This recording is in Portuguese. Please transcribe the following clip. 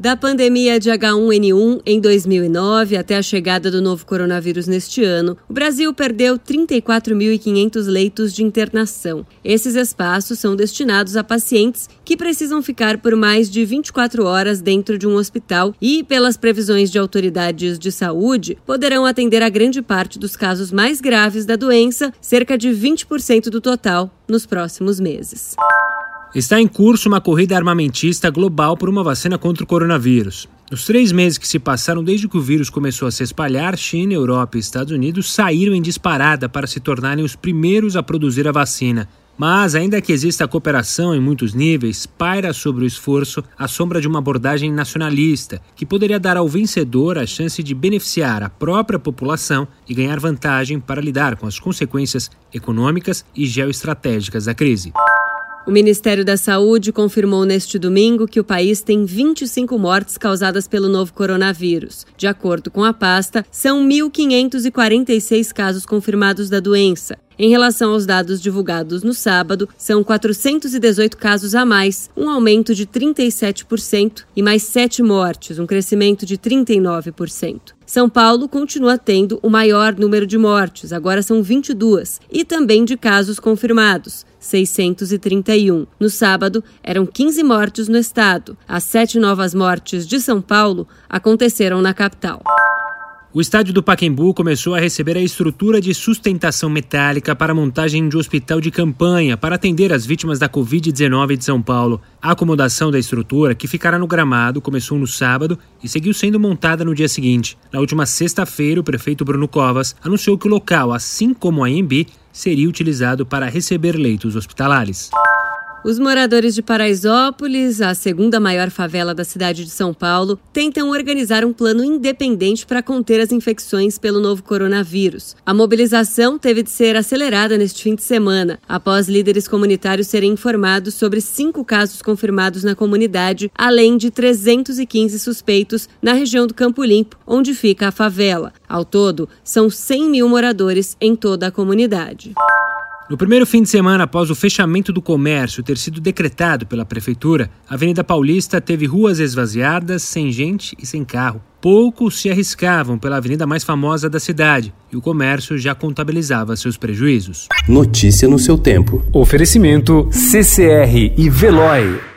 Da pandemia de H1N1 em 2009 até a chegada do novo coronavírus neste ano, o Brasil perdeu 34.500 leitos de internação. Esses espaços são destinados a pacientes que precisam ficar por mais de 24 horas dentro de um hospital e, pelas previsões de autoridades de saúde, poderão atender a grande parte dos casos mais graves da doença, cerca de 20% do total, nos próximos meses. Está em curso uma corrida armamentista global por uma vacina contra o coronavírus. Nos três meses que se passaram desde que o vírus começou a se espalhar, China, Europa e Estados Unidos saíram em disparada para se tornarem os primeiros a produzir a vacina. Mas, ainda que exista cooperação em muitos níveis, paira sobre o esforço a sombra de uma abordagem nacionalista, que poderia dar ao vencedor a chance de beneficiar a própria população e ganhar vantagem para lidar com as consequências econômicas e geoestratégicas da crise. O Ministério da Saúde confirmou neste domingo que o país tem 25 mortes causadas pelo novo coronavírus. De acordo com a pasta, são 1.546 casos confirmados da doença. Em relação aos dados divulgados no sábado, são 418 casos a mais, um aumento de 37% e mais 7 mortes, um crescimento de 39%. São Paulo continua tendo o maior número de mortes, agora são 22, e também de casos confirmados, 631. No sábado, eram 15 mortes no estado. As sete novas mortes de São Paulo aconteceram na capital. O estádio do Paquembu começou a receber a estrutura de sustentação metálica para a montagem de um hospital de campanha para atender as vítimas da Covid-19 de São Paulo. A acomodação da estrutura, que ficará no gramado, começou no sábado e seguiu sendo montada no dia seguinte. Na última sexta-feira, o prefeito Bruno Covas anunciou que o local, assim como a EMB, seria utilizado para receber leitos hospitalares. Os moradores de Paraisópolis, a segunda maior favela da cidade de São Paulo, tentam organizar um plano independente para conter as infecções pelo novo coronavírus. A mobilização teve de ser acelerada neste fim de semana, após líderes comunitários serem informados sobre cinco casos confirmados na comunidade, além de 315 suspeitos na região do Campo Limpo, onde fica a favela. Ao todo, são 100 mil moradores em toda a comunidade. No primeiro fim de semana após o fechamento do comércio ter sido decretado pela prefeitura, a Avenida Paulista teve ruas esvaziadas, sem gente e sem carro. Poucos se arriscavam pela avenida mais famosa da cidade e o comércio já contabilizava seus prejuízos. Notícia no seu tempo. Oferecimento CCR e Veloy.